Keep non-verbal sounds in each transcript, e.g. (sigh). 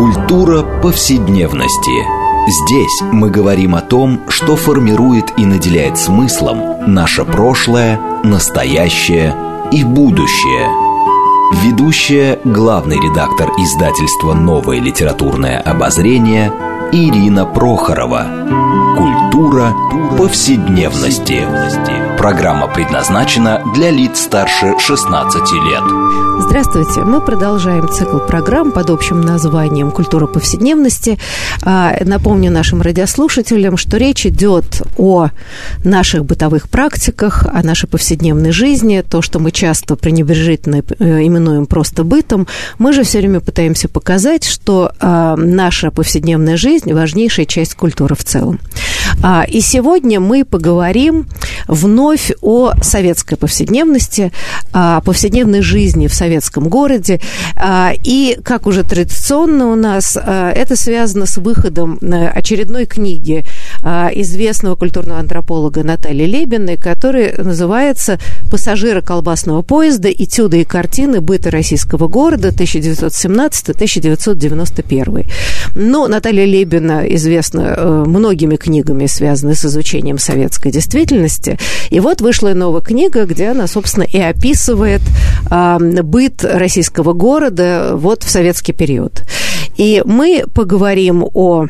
Культура повседневности. Здесь мы говорим о том, что формирует и наделяет смыслом наше прошлое, настоящее и будущее. Ведущая, главный редактор издательства «Новое литературное обозрение» Ирина Прохорова. Культура повседневности. Программа предназначена для лиц старше 16 лет. Здравствуйте. Мы продолжаем цикл программ под общим названием «Культура повседневности». А, напомню нашим радиослушателям, что речь идет о наших бытовых практиках, о нашей повседневной жизни, то, что мы часто пренебрежительно э, именуем просто бытом. Мы же все время пытаемся показать, что а, наша повседневная жизнь – важнейшая часть культуры в целом. А, и сегодня мы поговорим вновь о советской повседневности, о повседневной жизни в советском городе. А, и, как уже традиционно у нас, а, это связано с выходом очередной книги известного культурного антрополога Натальи Лебиной, которая называется «Пассажиры колбасного поезда. Этюды и картины быта российского города 1917-1991». Ну, Наталья Лебина известна э, многими книгами, связанными с изучением советской действительности. И вот вышла новая книга, где она, собственно, и описывает э, быт российского города вот в советский период. И мы поговорим о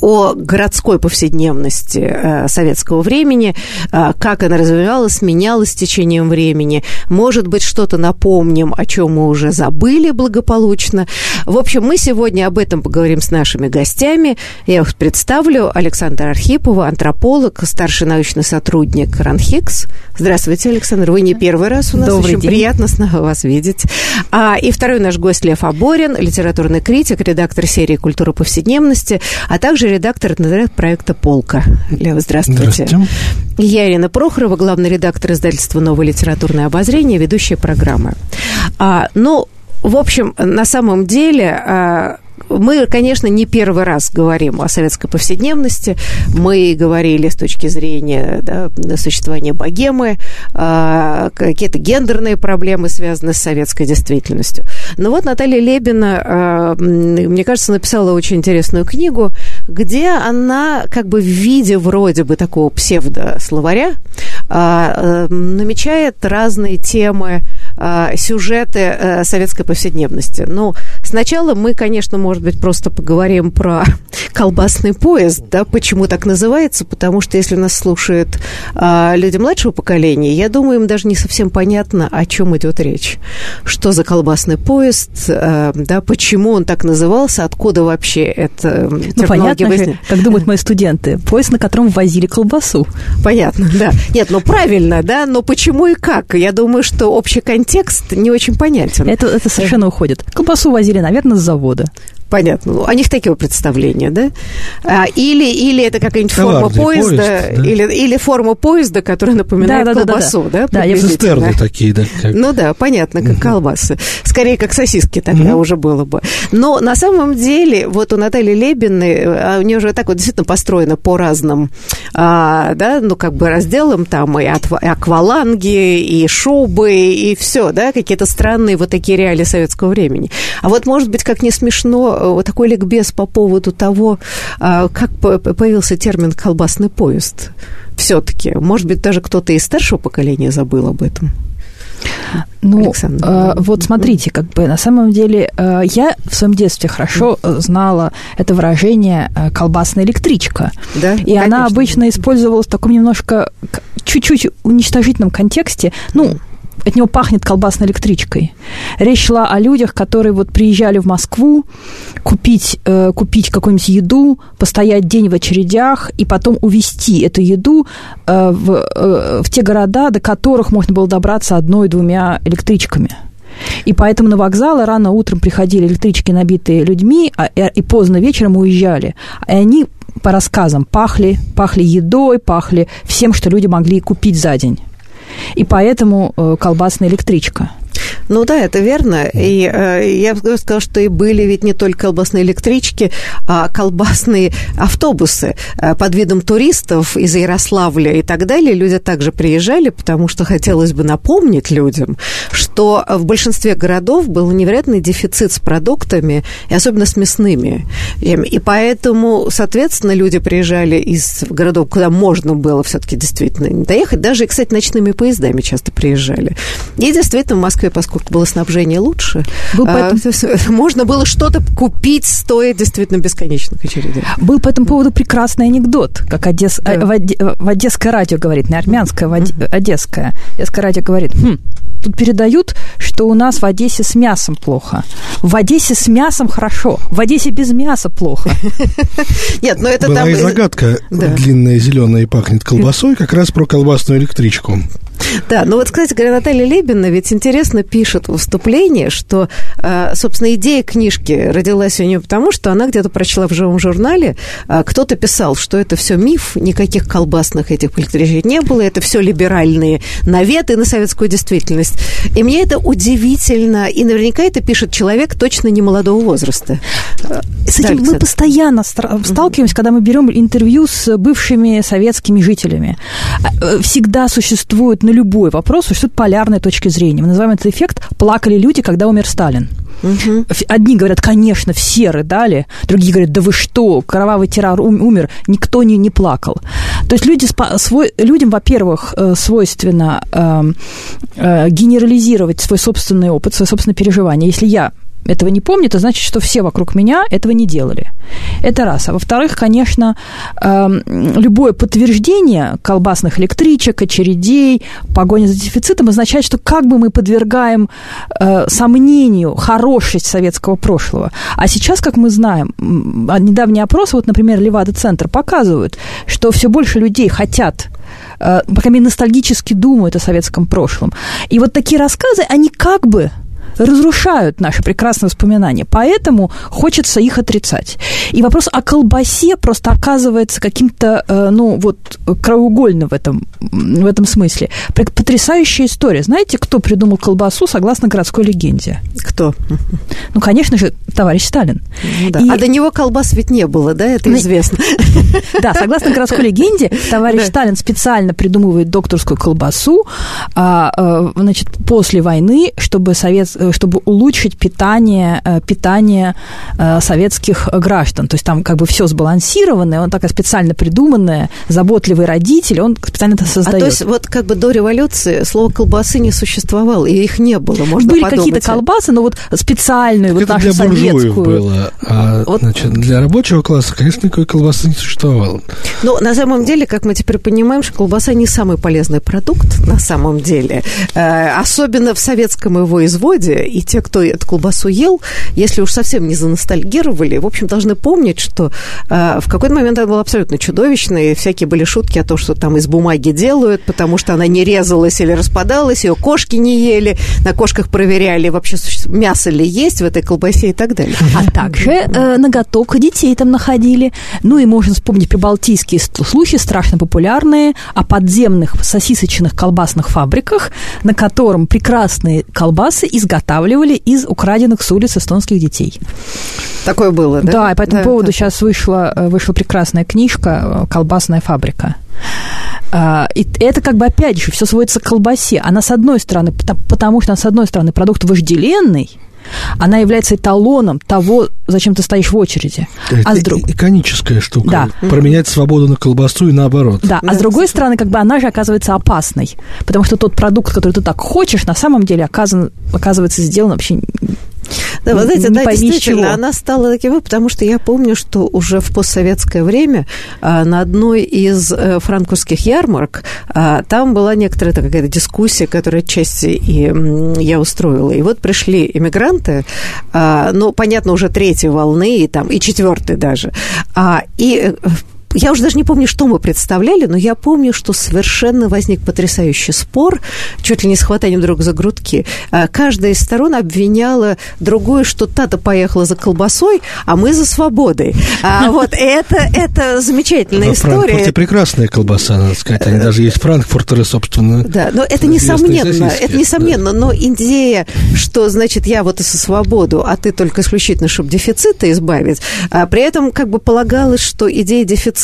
о городской повседневности э, советского времени, э, как она развивалась, менялась с течением времени. Может быть, что-то напомним, о чем мы уже забыли благополучно. В общем, мы сегодня об этом поговорим с нашими гостями. Я их представлю. Александр Архипова, антрополог, старший научный сотрудник РАНХИКС. Здравствуйте, Александр. Вы не первый раз у нас. Добрый Очень день. приятно снова вас видеть. А, и второй наш гость Лев Аборин, литературный критик, редактор серии «Культура повседневности», а также редактор проекта «Полка». Лев, здравствуйте. Здравствуйте. Я Ирина Прохорова, главный редактор издательства «Новое литературное обозрение», ведущая программы. А, ну, в общем, на самом деле а, мы, конечно, не первый раз говорим о советской повседневности. Мы говорили с точки зрения да, существования богемы, э, какие-то гендерные проблемы, связанные с советской действительностью. Но вот Наталья Лебина, э, мне кажется, написала очень интересную книгу, где она как бы в виде вроде бы такого псевдословаря намечает разные темы, сюжеты советской повседневности. Ну, сначала мы, конечно, может быть, просто поговорим про (laughs) колбасный поезд, да, почему так называется, потому что если нас слушают а, люди младшего поколения, я думаю, им даже не совсем понятно, о чем идет речь. Что за колбасный поезд, а, да, почему он так назывался, откуда вообще это ну, понятно, возник... как думают мои студенты, поезд, на котором возили колбасу. Понятно, да. Нет, ну правильно, да, но почему и как? Я думаю, что общий контекст не очень понятен. Это, это совершенно уходит. Колбасу возили, наверное, с завода. Понятно. У них такие представления, да? А, или, или это какая-нибудь форма поезда, поезд, да? или, или форма поезда, которая напоминает да, да, колбасу, да? Да, да, да цистерны такие, да. Как... Ну да, понятно, как угу. колбасы. Скорее, как сосиски тогда угу. уже было бы. Но на самом деле, вот у Натальи Лебиной, а у нее уже так вот действительно построено по разным, а, да, ну как бы разделам, там и, от, и акваланги, и шубы, и все, да, какие-то странные вот такие реалии советского времени. А вот, может быть, как не смешно, вот такой ликбез по поводу того, а, как появился термин «колбасный поезд» все-таки. Может быть, даже кто-то из старшего поколения забыл об этом. Ну, э, вот смотрите, как бы на самом деле э, я в своем детстве хорошо знала это выражение э, колбасная электричка. Да, и конечно. она обычно использовалась в таком немножко чуть-чуть уничтожительном контексте. Ну, от него пахнет колбасной электричкой. Речь шла о людях, которые вот приезжали в Москву купить, э, купить какую-нибудь еду, постоять день в очередях и потом увезти эту еду э, в, э, в те города, до которых можно было добраться одной-двумя электричками. И поэтому на вокзалы рано утром приходили электрички, набитые людьми, а, и поздно вечером уезжали. И они, по рассказам, пахли, пахли едой, пахли всем, что люди могли купить за день и поэтому э, колбасная электричка. Ну да, это верно. И э, я бы сказала, что и были ведь не только колбасные электрички, а колбасные автобусы э, под видом туристов из Ярославля и так далее. Люди также приезжали, потому что хотелось бы напомнить людям, что в большинстве городов был невероятный дефицит с продуктами, и особенно с мясными. И, и поэтому, соответственно, люди приезжали из городов, куда можно было все-таки действительно доехать. Даже, кстати, ночными поездами часто приезжали. И действительно в Москве, поскольку было снабжение лучше, Был а, поэтому... (laughs) можно было что-то купить, стоя действительно бесконечных очередей. Был по этому поводу прекрасный анекдот, как Одесс... да. в, Оде... в Одесское радио говорит, не армянское, в Оде... Одесское. Одесское радио говорит, хм, тут передают, что у нас в Одессе с мясом плохо. В Одессе с мясом хорошо, в Одессе без мяса плохо. (laughs) Нет, но это Была там... и загадка да. длинная, зеленая и пахнет колбасой, как раз про колбасную электричку. Да, ну вот, кстати говоря, Наталья Лебина ведь интересно пишет в выступлении, что, э, собственно, идея книжки родилась у нее потому, что она где-то прочла в живом журнале, э, кто-то писал, что это все миф, никаких колбасных этих электричек не было, это все либеральные наветы на советскую действительность. И мне это удивительно, и наверняка это пишет человек точно не молодого возраста. С этим да, мы постоянно сталкиваемся, когда мы берем интервью с бывшими советскими жителями. Э, всегда существует на любой вопрос существует полярная точка зрения. Мы называем этот эффект «плакали люди, когда умер Сталин». Угу. Одни говорят, конечно, все рыдали, другие говорят, да вы что, кровавый террор умер, никто не, не плакал. То есть люди, свой, людям, во-первых, э, свойственно э, э, генерализировать свой собственный опыт, свои собственные переживания. Если я этого не помню, это значит, что все вокруг меня этого не делали. Это раз. А во-вторых, конечно, эм, любое подтверждение колбасных электричек, очередей, погони за дефицитом означает, что как бы мы подвергаем э, сомнению хорошесть советского прошлого. А сейчас, как мы знаем, недавний опрос, вот, например, Левада-центр, показывают, что все больше людей хотят по крайней мере, ностальгически думают о советском прошлом. И вот такие рассказы, они как бы разрушают наши прекрасные воспоминания. Поэтому хочется их отрицать. И вопрос о колбасе просто оказывается каким-то, э, ну, вот, краеугольным в этом, в этом смысле. Потрясающая история. Знаете, кто придумал колбасу согласно городской легенде? Кто? Ну, конечно же, товарищ Сталин. Ну, да. И... А до него колбас ведь не было, да? Это известно. (laughs) Да, согласно городской легенде, товарищ Сталин специально придумывает докторскую колбасу, а, э, значит, после войны, чтобы совет, Э, чтобы улучшить питание, э, питание э, советских граждан. То есть там как бы все сбалансированное, он такая специально придуманная, заботливый родитель, он специально это создает. А то есть вот как бы до революции слово колбасы не существовало, и их не было, можно Были какие-то колбасы, но вот специальную, вот это нашу для советскую. было, а вот. значит, для рабочего класса, конечно, никакой колбасы не существовало. Но на самом деле, как мы теперь понимаем, что колбаса не самый полезный продукт на самом деле, особенно в советском его изводе, и те, кто эту колбасу ел, если уж совсем не заностальгировали, в общем, должны помнить, что э, в какой-то момент она была абсолютно чудовищной, и всякие были шутки о том, что там из бумаги делают, потому что она не резалась или распадалась, ее кошки не ели, на кошках проверяли, вообще мясо ли есть в этой колбасе и так далее. А также э, ноготок детей там находили. Ну и можно вспомнить прибалтийские случаи, страшно популярные, о подземных сосисочных колбасных фабриках, на котором прекрасные колбасы изготавливали изготавливали из украденных с улиц эстонских детей. Такое было, да? Да, и по этому да, поводу да. сейчас вышла, э, вышла прекрасная книжка э, «Колбасная фабрика». А, и это как бы опять же все сводится к колбасе. Она с одной стороны, потому что она с одной стороны продукт вожделенный, она является эталоном того, зачем ты стоишь в очереди. Это а с друг... иконическая штука. Да. Променять свободу на колбасу и наоборот. Да, а с другой стороны, как бы она же оказывается опасной, потому что тот продукт, который ты так хочешь, на самом деле оказан, оказывается сделан вообще да, вы знаете, да, действительно, чего. она стала таким, потому что я помню, что уже в постсоветское время а, на одной из а, франкфуртских ярмарок а, там была некоторая какая-то дискуссия, которая части и я устроила. И вот пришли иммигранты, а, ну, понятно, уже третьей волны, и там, и четвертой даже, а, и я уже даже не помню, что мы представляли, но я помню, что совершенно возник потрясающий спор, чуть ли не с хватанием друг за грудки. А, каждая из сторон обвиняла другую, что та-то поехала за колбасой, а мы за свободой. А (laughs) вот это, это замечательная история. В Франкфурте прекрасная колбаса, надо сказать. Они даже есть франкфуртеры, собственно. Да, но это несомненно, это несомненно, да. но идея, что, значит, я вот и со свободу, а ты только исключительно, чтобы дефицита избавить, а при этом как бы полагалось, что идея дефицита,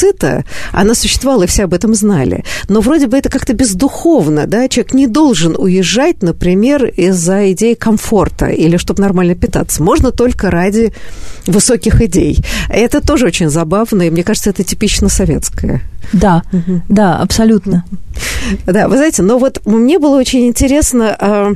она существовала, и все об этом знали. Но вроде бы это как-то бездуховно, да, человек не должен уезжать, например, из-за идеи комфорта или чтобы нормально питаться. Можно только ради высоких идей. Это тоже очень забавно, и мне кажется, это типично советское. Да, угу. да, абсолютно. Да, вы знаете, но вот мне было очень интересно а,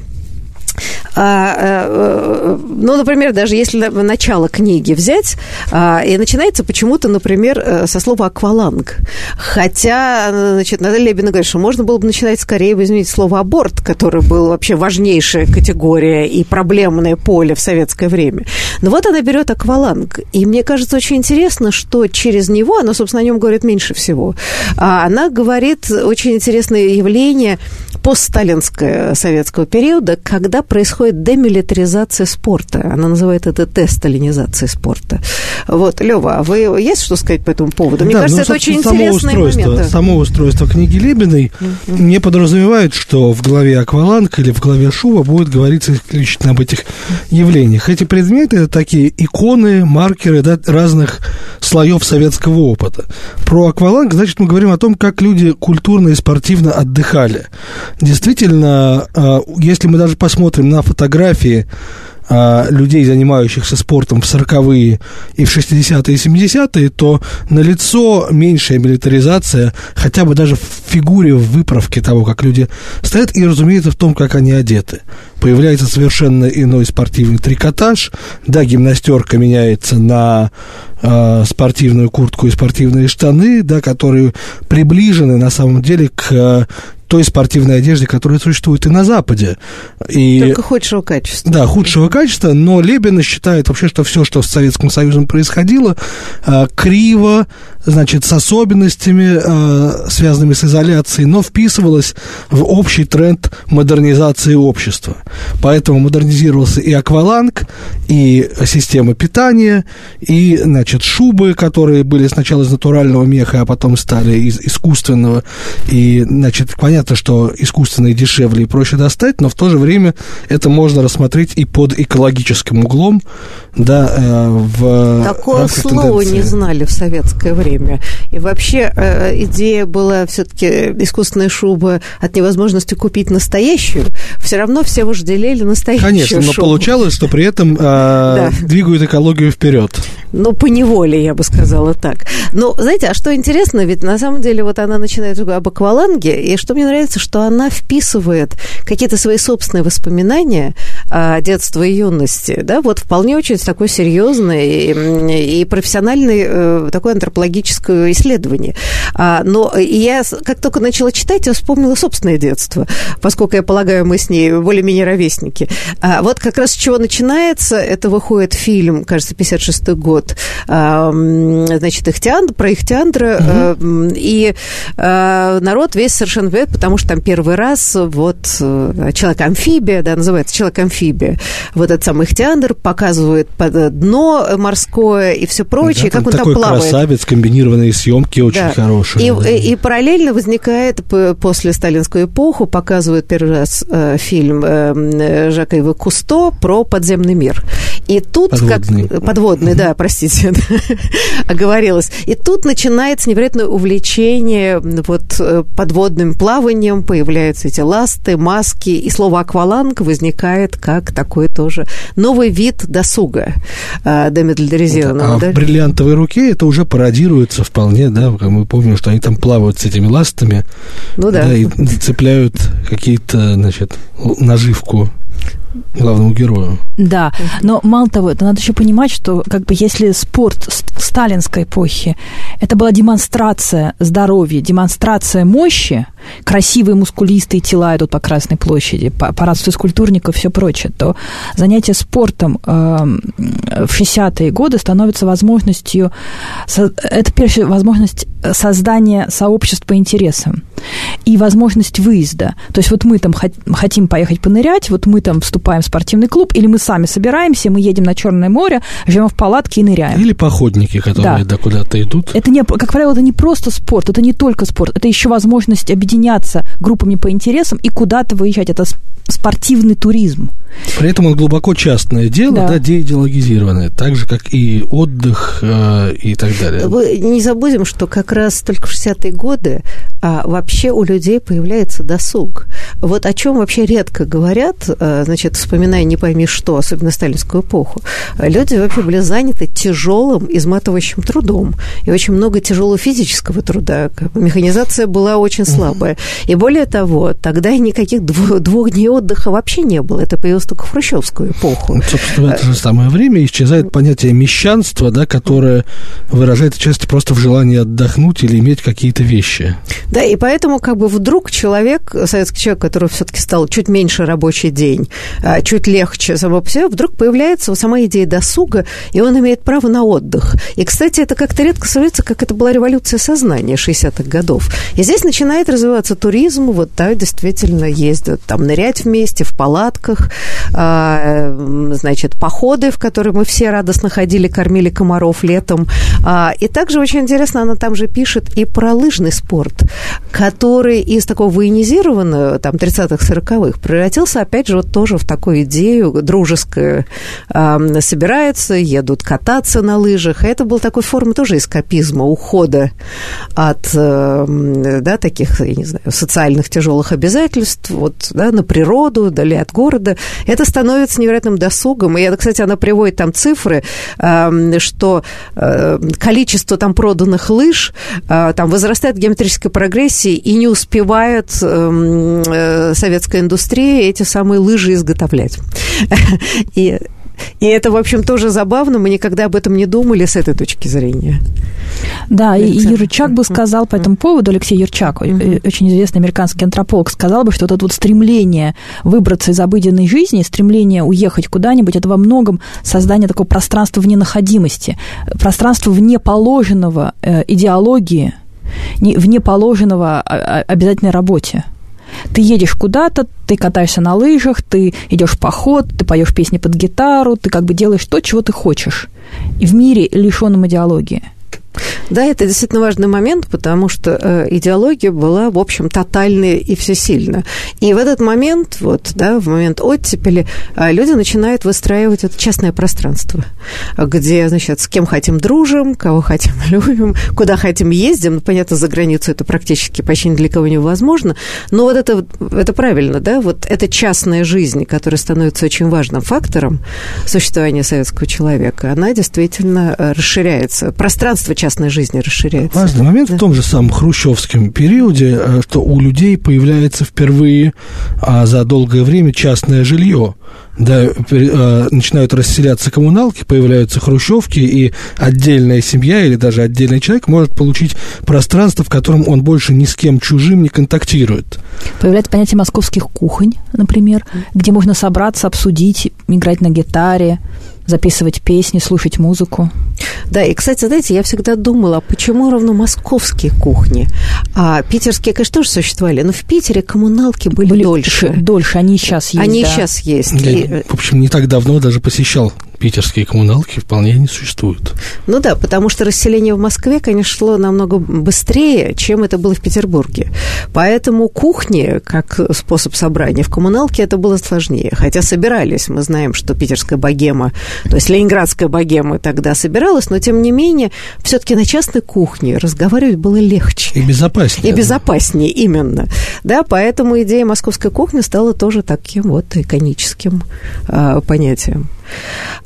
ну, например, даже если начало книги взять, а, и начинается почему-то, например, э, со слова «акваланг». Хотя, значит, Наталья Лебина говорит, что можно было бы начинать скорее изменить слово «аборт», который был вообще важнейшая категория и проблемное поле в советское время. Но вот она берет акваланг. И мне кажется очень интересно, что через него, она, собственно, о нем говорит меньше всего, она говорит очень интересное явление постсталинского советского периода, когда происходит демилитаризация спорта. Она называет это десталинизацией спорта. Вот, Лева, а вы есть что сказать по этому поводу? Мне да, кажется, ну, это очень само интересный устройство, момент. Само устройство книги Лебедой mm-hmm. не подразумевает, что в главе акваланг или в главе шуба будет говориться исключительно об этих явлениях. Эти предметы это такие иконы, маркеры да, разных слоев советского опыта. Про акваланг, значит, мы говорим о том, как люди культурно и спортивно отдыхали. Действительно, а, если мы даже посмотрим на фотографии а, людей, занимающихся спортом в 40-е и в 60-е и 70-е, то налицо меньшая милитаризация, хотя бы даже в фигуре, в выправке того, как люди стоят, и, разумеется, в том, как они одеты. Появляется совершенно иной спортивный трикотаж, да, гимнастерка меняется на э, спортивную куртку и спортивные штаны, да, которые приближены на самом деле к той спортивной одежде, которая существует и на Западе. И, Только худшего качества. Да, худшего качества, но Лебина считает вообще, что все, что с Советским Союзом происходило, э, криво, значит, с особенностями, э, связанными с изоляцией, но вписывалось в общий тренд модернизации общества. Поэтому модернизировался и акваланг, и система питания, и, значит, шубы, которые были сначала из натурального меха, а потом стали из искусственного. И, значит, понятно, что искусственные дешевле и проще достать, но в то же время это можно рассмотреть и под экологическим углом, да, э, в Такое слово не знали в советское время. И вообще э, идея была все-таки искусственная шуба от невозможности купить настоящую, все равно все вожделели настоящую Конечно, но шубу. получалось, что при этом э, двигают экологию вперед. Ну, по неволе, я бы сказала так. Но, знаете, а что интересно, ведь на самом деле вот она начинает об акваланге, и что мне нравится, что она вписывает какие-то свои собственные воспоминания о детстве и юности, да, вот вполне очень такой серьезный и, и профессиональный э, такое антропологическое исследование. А, но я, как только начала читать, я вспомнила собственное детство, поскольку, я полагаю, мы с ней более-менее ровесники. А вот как раз с чего начинается, это выходит фильм, кажется, 56-й год, а, значит, Ихтиандр, про Ихтиандра, угу. и народ весь совершенно вет, потому что там первый раз вот э, человек-амфибия, да, называется человек-амфибия, вот этот самый Ихтиандр показывает дно морское и все прочее, да, как он там плавает. красавец, комбинированные съемки очень да. хорошие. И, да. и, и параллельно возникает после сталинскую эпоху, показывают первый раз э, фильм э, Жака Ива Кусто про подземный мир. И тут подводный. как подводный, да, простите, (laughs) оговорилась. И тут начинается невероятное увлечение вот э, подводным плаванием, появляются эти ласты, маски, и слово акваланг возникает как такой тоже новый вид досуга э, демилитаризированного. А да? в бриллиантовой руке это уже пародируется вполне, да, мы помним, что они там плавают с этими ластами, ну, да. да, и цепляют какие-то, значит, наживку главному герою. Да, но мало того, это надо еще понимать, что как бы если спорт сталинской эпохи, это была демонстрация здоровья, демонстрация мощи, красивые мускулистые тела идут по Красной площади, парад физкультурников все прочее, то занятие спортом э, в 60-е годы становится возможностью, это, первая возможность создания сообществ по интересам и возможность выезда. То есть вот мы там хотим поехать понырять, вот мы там вступаем в спортивный клуб, или мы сами собираемся, мы едем на Черное море, живем в палатке и ныряем. Или походники, которые да. да куда-то идут. Это не, как правило, это не просто спорт, это не только спорт, это еще возможность объединяться группами по интересам и куда-то выезжать. Это спортивный туризм. При этом он глубоко частное дело, да, да деидеологизированное, так же, как и отдых э, и так далее. Вы не забудем, что как раз только в 60-е годы а, вообще у людей появляется досуг. Вот о чем вообще редко говорят, а, значит, вспоминая не пойми что, особенно сталинскую эпоху. Люди вообще были заняты тяжелым, изматывающим трудом. И очень много тяжелого физического труда. Механизация была очень слабая. И более того, тогда никаких двух дней отдыха вообще не было. Это появилось только в хрущевскую эпоху. Ну, собственно, в это же самое время исчезает понятие мещанства, да, которое выражает часто просто в желании отдохнуть или иметь какие-то вещи. Да, и поэтому как бы вдруг человек, советский человек, который все-таки стал чуть меньше рабочий день, а, чуть легче само по себе, вдруг появляется сама идея досуга, и он имеет право на отдых. И, кстати, это как-то редко становится, как это была революция сознания 60-х годов. И здесь начинает развиваться туризм, вот да, действительно ездят там нырять вместе в палатках, значит, походы, в которые мы все радостно ходили, кормили комаров летом. А, и также очень интересно, она там же пишет и про лыжный спорт который из такого военизированного, там, 30-х, 40-х превратился, опять же, вот тоже в такую идею дружескую. Э, собираются, едут кататься на лыжах. Это был такой форма тоже эскапизма, ухода от, э, да, таких, я не знаю, социальных тяжелых обязательств, вот, да, на природу, дали от города. Это становится невероятным досугом. И, кстати, она приводит там цифры, э, что э, количество там проданных лыж э, там возрастает геометрической прогрессии и не успевает эм, э, советская индустрия эти самые лыжи изготовлять. (laughs) И и это, в общем, тоже забавно. Мы никогда об этом не думали с этой точки зрения. Да, и Юрчак бы сказал по этому поводу, Алексей Юрчак, mm-hmm. очень известный американский антрополог, сказал бы, что это вот стремление выбраться из обыденной жизни, стремление уехать куда-нибудь, это во многом создание такого пространства вне находимости, пространства вне положенного э, идеологии, вне положенного обязательной работе. Ты едешь куда-то, ты катаешься на лыжах, ты идешь в поход, ты поешь песни под гитару, ты как бы делаешь то, чего ты хочешь. И в мире, лишенном идеологии – да, это действительно важный момент, потому что э, идеология была, в общем, тотальная и всесильна. И в этот момент, вот, да, в момент оттепели, э, люди начинают выстраивать это частное пространство, где, значит, с кем хотим дружим, кого хотим (laughs) любим, куда хотим ездим. Ну, понятно, за границу это практически почти ни для кого невозможно, но вот это, это правильно, да, вот эта частная жизнь, которая становится очень важным фактором существования советского человека, она действительно э, расширяется. Пространство частной жизни расширяется. Важный момент да. в том же самом хрущевском периоде, э, что у людей появляется впервые а за долгое время частное жилье. Да, э, начинают расселяться коммуналки, появляются хрущевки, и отдельная семья или даже отдельный человек может получить пространство, в котором он больше ни с кем чужим не контактирует. Появляется понятие московских кухонь, например, где можно собраться, обсудить, играть на гитаре, записывать песни, слушать музыку. Да, и, кстати, знаете, я всегда думала, почему ровно московские кухни? А питерские, конечно, тоже существовали, но в Питере коммуналки были, были дольше. Дольше, они сейчас есть, Они да. сейчас есть. И... В общем, не так давно даже посещал питерские коммуналки вполне не существуют. Ну да, потому что расселение в Москве, конечно, шло намного быстрее, чем это было в Петербурге. Поэтому кухни, как способ собрания в коммуналке, это было сложнее. Хотя собирались, мы знаем, что питерская богема, то есть ленинградская богема тогда собиралась, но тем не менее, все-таки на частной кухне разговаривать было легче. И безопаснее. И безопаснее, именно. Да, поэтому идея московской кухни стала тоже таким вот иконическим э, понятием.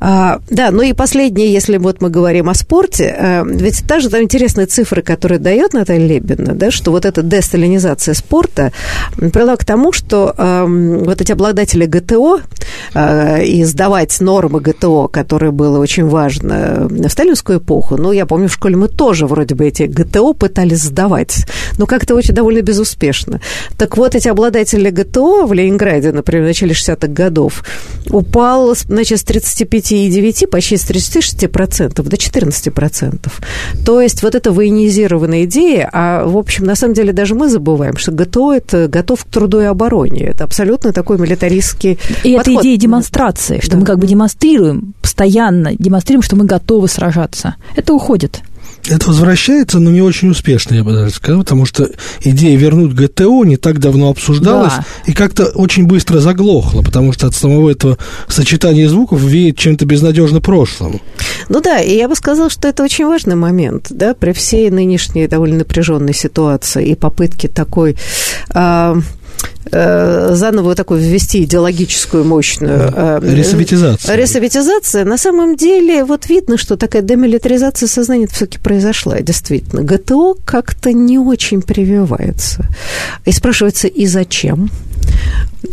А, да, ну и последнее, если вот мы говорим о спорте, а, ведь та же там интересные цифры, которые дает Наталья Лебедна, да, что вот эта десталинизация спорта привела к тому, что а, вот эти обладатели ГТО а, и сдавать нормы ГТО, которые было очень важно в сталинскую эпоху, ну, я помню, в школе мы тоже вроде бы эти ГТО пытались сдавать, но как-то очень довольно безуспешно. Так вот, эти обладатели ГТО в Ленинграде, например, в начале 60-х годов, упал, значит, с 35,9 почти с 36% до 14%. То есть вот эта военизированная идея, а, в общем, на самом деле даже мы забываем, что ГТО – это готов к труду и обороне. Это абсолютно такой милитаристский И подход. это идея демонстрации, что Да. мы как бы демонстрируем, постоянно демонстрируем, что мы готовы сражаться. Это уходит. Это возвращается, но не очень успешно, я бы даже сказал, потому что идея вернуть ГТО не так давно обсуждалась Да. и как-то очень быстро заглохла, потому что от самого этого сочетания звуков веет чем-то безнадежно прошлым. Ну да, и я бы сказала, что это очень важный момент, да, при всей нынешней довольно напряженной ситуации и попытке такой э, заново вот такую ввести идеологическую мощную... э, Ресоветизация. Ресоветизация, на самом деле, вот видно, что такая демилитаризация сознания все-таки произошла, действительно. ГТО как-то не очень прививается. И спрашивается, и зачем?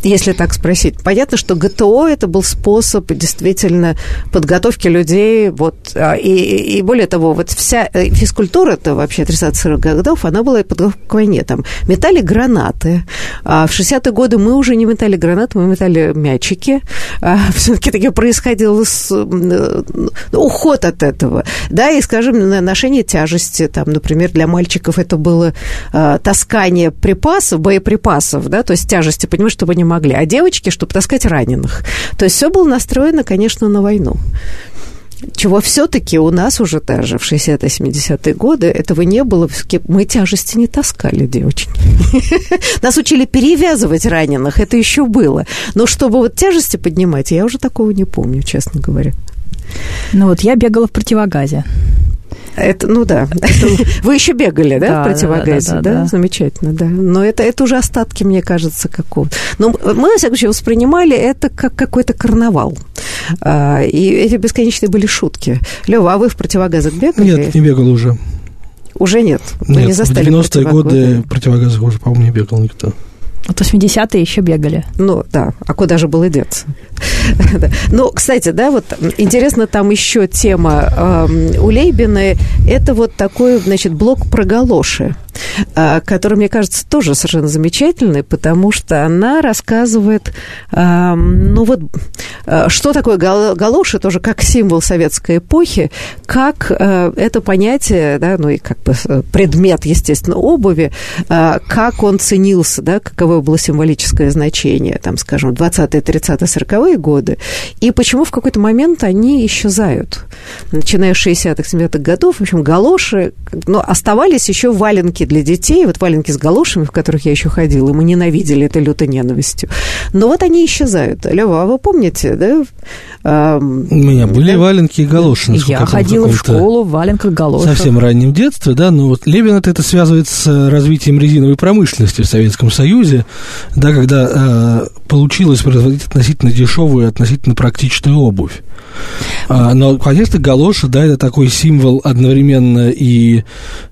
Если так спросить. Понятно, что ГТО это был способ действительно подготовки людей. Вот, а, и, и более того, вот вся э, физкультура это вообще 30-40 годов, она была подготовка к войне. Там метали гранаты. А в 60-е годы мы уже не метали гранаты, мы метали мячики. (laughs) Все-таки таки происходил э, уход от этого. Да, и, скажем, ношение тяжести. Там, например, для мальчиков это было э, таскание припасов, боеприпасов, да, то есть тяжести, понимаешь, чтобы не могли. А девочки, чтобы таскать раненых. То есть все было настроено, конечно, на войну. Чего все-таки у нас уже даже в 60-70-е годы этого не было. Мы тяжести не таскали, девочки. (laughs) Нас учили перевязывать раненых, это еще было. Но чтобы вот тяжести поднимать, я уже такого не помню, честно говоря. Ну вот я бегала в противогазе. Это, ну да. (laughs) Вы еще бегали, да, Да, в противогазе, да. Замечательно, да. Но это, это уже остатки, мне кажется, какого-то. Но мы, во всяком случае, воспринимали это как какой-то карнавал. А, и эти бесконечные были шутки. Лева, а вы в противогазах бегали? Нет, не бегал уже. Уже нет. Вы не Нет, в застали 90-е годы противогазах уже, по-моему, не бегал никто. Вот 80-е еще бегали. Ну, да, а куда же было деться? (laughs) Ну, кстати, да, вот интересно, там еще тема эм, у Лейбиной, это вот такой, значит, блок про галоши, э, который, мне кажется, тоже совершенно замечательный, потому что она рассказывает, эм, ну вот, э, что такое гал- галоши, тоже как символ советской эпохи, как это понятие, да, ну и как бы предмет, естественно, обуви, как он ценился, да, каково было символическое значение, там, скажем, 20-е, 30-е, 40-е годы, и почему в какой-то момент они исчезают. Начиная с 60-х, 70-х годов, в общем, галоши, ну, оставались еще валенки для детей, вот валенки с галошами, в которых я еще ходила, и мы ненавидели это лютой ненавистью. Но вот они исчезают. Лева, а вы помните, да? Ам, У меня были да? валенки и галоши. Я ходила в школу в валенках галошах. совсем раннем детстве, да, но вот Левин это, это связывает с развитием резиновой промышленности в Советском Союзе, да, когда э, получилось производить относительно дешевую относительно практичную обувь. А, но, конечно, галоши, да, это такой символ одновременно и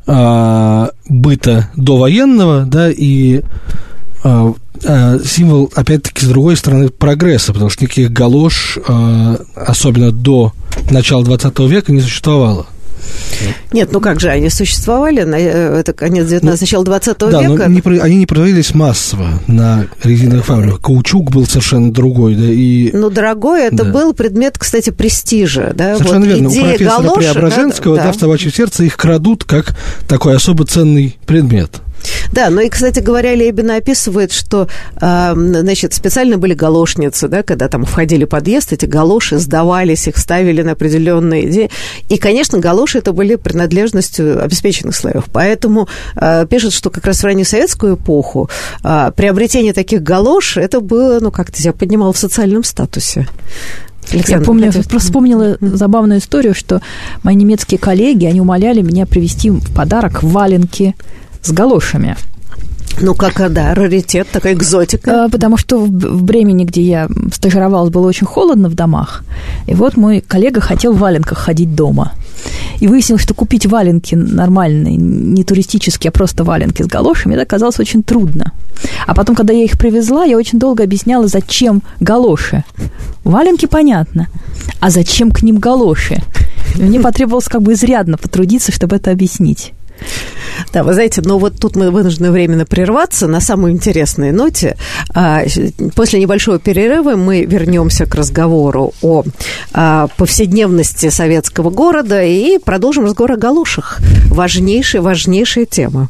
а, быта довоенного, да, и а, а, символ, опять-таки, с другой стороны, прогресса, потому что никаких галош, а, особенно до начала 20 века, не существовало. Нет, ну как же, они существовали, на- э, это конец 19 начало 20 Ну, Да, века. но не они не производились массово на резиновых фабриках. Каучук был совершенно другой, да, и Ну, дорогой, это Да. был предмет, кстати, престижа, да, совершенно вот верно. У идея профессора галоши, Преображенского, да, да, в «Собачьем сердце» их крадут как такой особо ценный предмет. Да, ну и, кстати говоря, Лебина описывает, что, э, значит, специально были галошницы, да, когда там входили в подъезд, эти галоши сдавались, их ставили на определенные идеи. И, конечно, галоши это были принадлежностью обеспеченных слоев. Поэтому э, пишет, что как раз в раннюю советскую эпоху э, приобретение таких галош, это было, ну, как-то тебя поднимало в социальном статусе. Я Александр, помню, я хотите- просто вспомнила забавную историю, что мои немецкие коллеги, они умоляли меня привезти им в подарок валенки с галошами. Ну, как, да, раритет, такая экзотика. А, потому что в Бремени, где я стажировалась, было очень холодно в домах. И вот мой коллега хотел в валенках ходить дома. И выяснилось, что купить валенки нормальные, не туристические, а просто валенки с галошами, это оказалось очень трудно. А потом, когда я их привезла, я очень долго объясняла, зачем галоши. Валенки понятно, а зачем к ним галоши? И мне потребовалось как бы изрядно потрудиться, чтобы это объяснить. (laughs) Да, вы знаете, но вот тут мы вынуждены временно прерваться на самой интересной ноте. А, после небольшого перерыва мы вернемся к разговору о а, повседневности советского города и продолжим разговор о галушах. Важнейшая, важнейшая тема.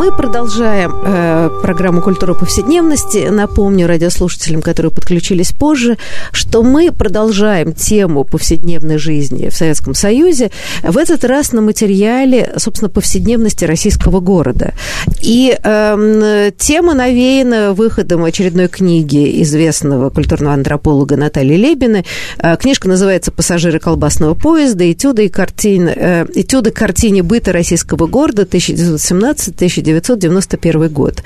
Мы продолжаем э, программу «Культура повседневности». Напомню радиослушателям, которые подключились позже, что мы продолжаем тему повседневной жизни в Советском Союзе. В этот раз на материале, собственно, повседневности российского города. И э, тема навеяна выходом очередной книги известного культурного антрополога Натальи Лебины. Э, книжка называется «Пассажиры колбасного поезда. Этюды и картины, э, этюды картине быта российского города 1917 1918 1991 год.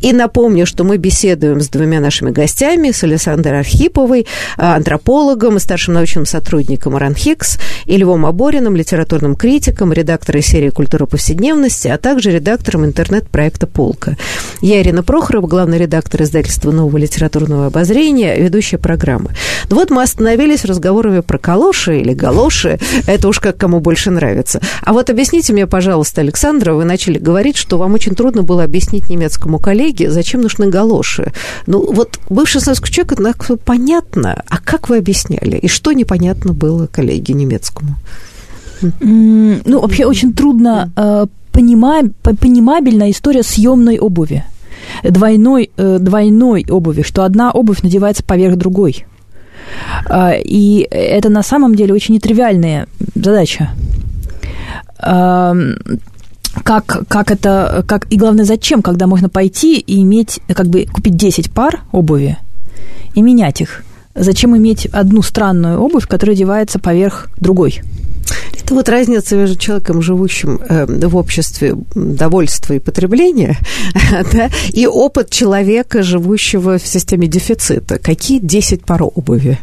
И напомню, что мы беседуем с двумя нашими гостями, с Александрой Архиповой, а, антропологом и старшим научным сотрудником РАНХИКС, и Львом Абориным, литературным критиком, редактором серии «Культура повседневности», а также редактором интернет-проекта «Полка». Я Ирина Прохорова, главный редактор издательства «Нового литературного обозрения», ведущая программы. Ну вот мы остановились разговорами про калоши или галоши, это уж как кому больше нравится. А вот объясните мне, пожалуйста, Александра, вы начали говорить, что вам очень трудно было объяснить немецкому коллеге, зачем нужны галоши. Ну, вот бывший советский человек, это понятно. А как вы объясняли? И что непонятно было коллеге немецкому? Ну, вообще очень трудно э, понимабельная история съемной обуви. Двойной, э, двойной обуви, что одна обувь надевается поверх другой. Э, и это на самом деле очень нетривиальная задача. Как, как это, как, и главное, зачем, когда можно пойти и иметь, как бы купить 10 пар обуви и менять их. Зачем иметь одну странную обувь, которая одевается поверх другой? Это вот разница между человеком, живущим э, в обществе довольства и потребления, (laughs) да, и опыт человека, живущего в системе дефицита. Какие 10 пар обуви?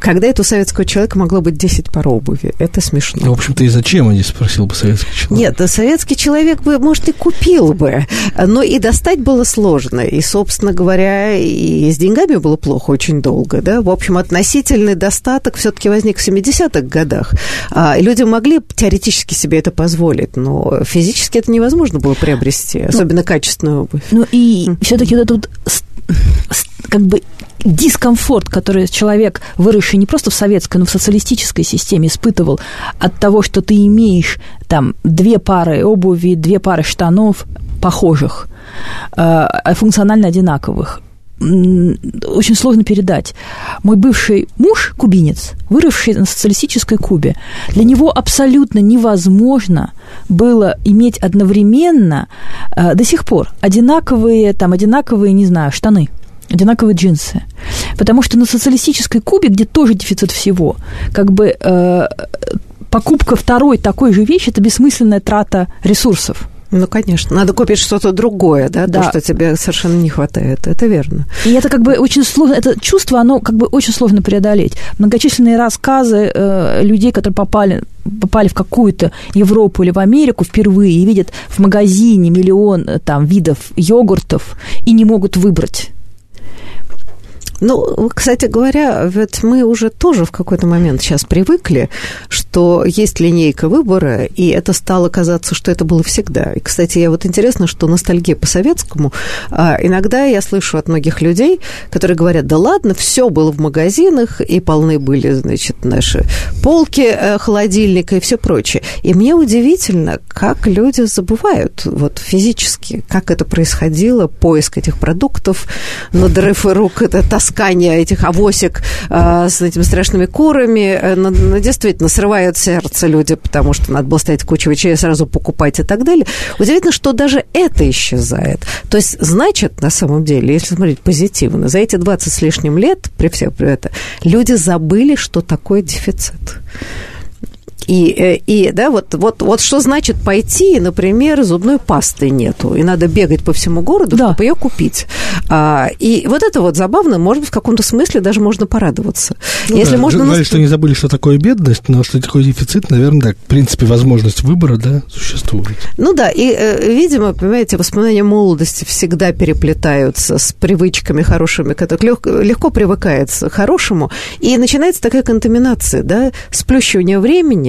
Когда это у советского человека могло быть 10 пар обуви? Это смешно. Ну, в общем-то, и зачем, они спросил бы советский человек. Нет, советский человек бы, может, и купил бы, но и достать было сложно. И, собственно говоря, и с деньгами было плохо очень долго, да. В общем, относительный достаток все-таки возник в 70-х годах. А, люди могли теоретически себе это позволить, но физически это невозможно было приобрести, ну, особенно качественную обувь. Ну и все-таки вот этот как бы дискомфорт, который человек, выросший не просто в советской, но в социалистической системе, испытывал от того, что ты имеешь там две пары обуви, две пары штанов похожих, э, функционально одинаковых, очень сложно передать. Мой бывший муж, кубинец, выросший на социалистической Кубе, для него абсолютно невозможно было иметь одновременно э, до сих пор одинаковые, там, одинаковые, не знаю, штаны одинаковые джинсы. Потому что на социалистической Кубе, где тоже дефицит всего, как бы э, покупка второй такой же вещи – это бессмысленная трата ресурсов. Ну, конечно. Надо купить что-то другое, да, да, то, что тебе совершенно не хватает. Это верно. И это как бы очень сложно, это чувство, оно как бы очень сложно преодолеть. Многочисленные рассказы э, людей, которые попали попали в какую-то Европу или в Америку впервые и видят в магазине миллион э, там видов йогуртов и не могут выбрать ну, кстати говоря, ведь мы уже тоже в какой-то момент сейчас привыкли, что есть линейка выбора, и это стало казаться, что это было всегда. И, кстати, я вот интересно, что ностальгия по советскому, а, иногда я слышу от многих людей, которые говорят, да ладно, все было в магазинах, и полны были, значит, наши полки э, холодильника и все прочее. И мне удивительно, как люди забывают вот физически, как это происходило, поиск этих продуктов, надрыв рук, это та таскание этих авосик э, с этими страшными курами, э, ну, ну, действительно, срывают сердце люди, потому что надо было стоять кучу вечерей, сразу покупать и так далее. Удивительно, что даже это исчезает. То есть, значит, на самом деле, если смотреть позитивно, за эти 20 с лишним лет, при всем при этом, люди забыли, что такое дефицит. И, э, и да, вот, вот, вот что значит пойти, например, зубной пасты нету, и надо бегать по всему городу, да. чтобы ее купить. А, и вот это вот забавно, может быть, в каком-то смысле даже можно порадоваться. Ну, Если да, можно... Говорили, нас... что не забыли, что такое бедность, но что такое дефицит, наверное, да, в принципе, возможность выбора, да, существует. Ну да, и, э, видимо, понимаете, воспоминания молодости всегда переплетаются с привычками хорошими, которые легко, легко привыкается к хорошему, и начинается такая контаминация, да, сплющивание времени,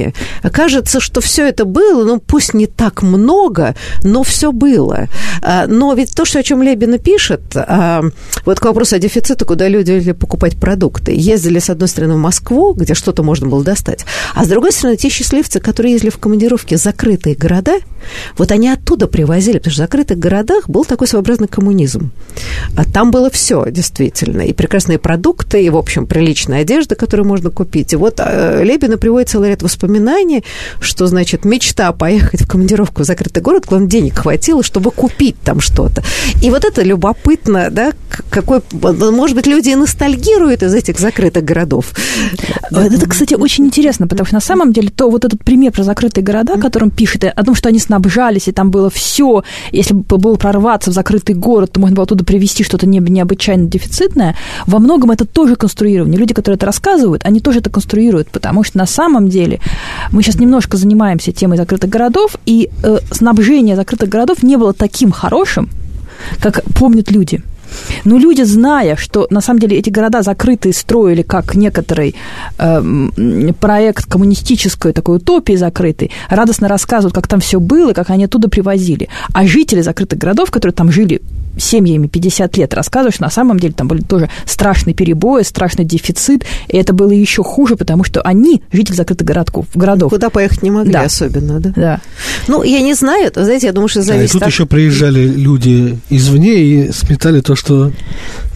Кажется, что все это было, ну пусть не так много, но все было. А, но ведь то, что, о чем Лебина пишет, а, вот к вопросу о дефиците, куда люди любили покупать продукты. Ездили, с одной стороны, в Москву, где что-то можно было достать, а с другой стороны, те счастливцы, которые ездили в командировки в закрытые города, вот они оттуда привозили, потому что в закрытых городах был такой своеобразный коммунизм. А там было все, действительно, и прекрасные продукты, и, в общем, приличная одежда, которую можно купить. И вот а, Лебина приводит целый ряд воспоминаний воспоминание, что, значит, мечта поехать в командировку в закрытый город, главное, денег хватило, чтобы купить там что-то. И вот это любопытно, да, какой, может быть, люди и ностальгируют из этих закрытых городов. Это, кстати, очень интересно, потому что на самом деле то вот этот пример про закрытые города, о котором пишет, о том, что они снабжались, и там было все, если бы было прорваться в закрытый город, то можно было оттуда привезти что-то необычайно дефицитное, во многом это тоже конструирование. Люди, которые это рассказывают, они тоже это конструируют, потому что на самом деле мы сейчас немножко занимаемся темой закрытых городов, и э, снабжение закрытых городов не было таким хорошим, как помнят люди. Но люди, зная, что на самом деле эти города закрытые строили как некоторый э, проект коммунистической такой утопии закрытый, радостно рассказывают, как там все было, как они оттуда привозили. А жители закрытых городов, которые там жили семьями 50 лет рассказывают, что на самом деле там были тоже страшные перебои, страшный дефицит, и это было еще хуже, потому что они, жители закрытых городков, городов. Куда поехать не могли да. особенно, да? Да. Ну, я не знаю, знаете, я думаю, что зависит... А, и тут от... еще приезжали люди извне и сметали то, что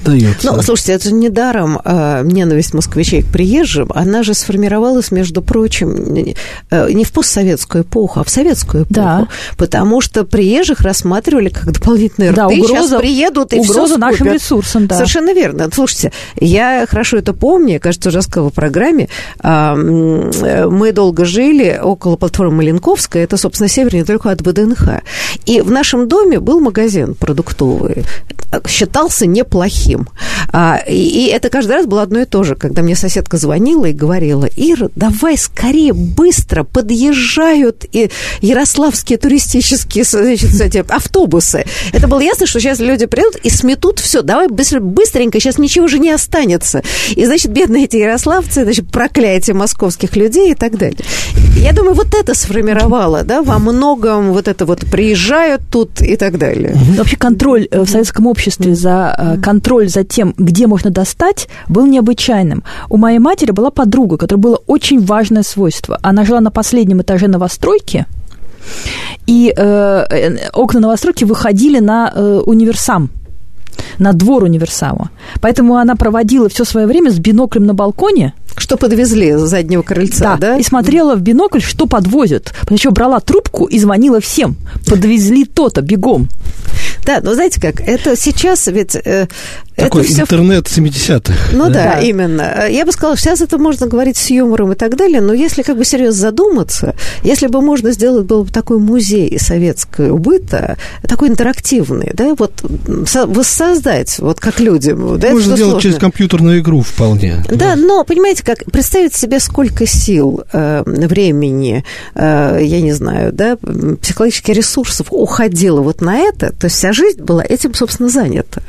дается. Ну, слушайте, это же недаром э, ненависть москвичей к приезжим, она же сформировалась, между прочим, э, не в постсоветскую эпоху, а в советскую эпоху. Да. Потому что приезжих рассматривали как дополнительные да, рты. Угроза, Сейчас приедут и угроза все нашим ресурсам, да. Совершенно верно. Слушайте, я хорошо это помню, кажется, уже рассказывала в программе. Э, мы долго жили около платформы Маленковская, это, собственно, север недалеко от ВДНХ. И в нашем доме был магазин продуктовый. Считался неплохим. А, и, и это каждый раз было одно и то же, когда мне соседка звонила и говорила, Ира, давай скорее, быстро, подъезжают и ярославские туристические значит, эти автобусы. Это было ясно, что сейчас люди придут и сметут все, давай быстро, быстренько, сейчас ничего уже не останется. И, значит, бедные эти ярославцы, значит, проклятие московских людей и так далее. Я думаю, вот это сформировало, да, во многом вот это вот приезжают тут и так далее. Вообще контроль э, в советском обществе за э, контроль за тем, где можно достать, был необычайным. У моей матери была подруга, которая было очень важное свойство. Она жила на последнем этаже новостройки, и э, э окна новостройки выходили на э, универсам на двор универсама. Поэтому она проводила все свое время с биноклем на балконе. Что подвезли с заднего крыльца, да? да? И смотрела в бинокль, что подвозят. Причем брала трубку и звонила всем. Подвезли то-то, бегом. Да, но знаете как, это сейчас ведь... Э, Такой это интернет все... 70-х. Ну да? да, именно. Я бы сказала, сейчас это можно говорить с юмором и так далее, но если как бы серьезно задуматься, если бы можно сделать был бы такой музей советского быта, такой интерактивный, да, вот воссоздать, вот как люди. Да, можно сделать сложно. через компьютерную игру вполне. Да, да, но, понимаете, как представить себе, сколько сил, э, времени, э, я не знаю, да, психологических ресурсов уходило вот на это, то есть вся жизнь была этим, собственно, занята.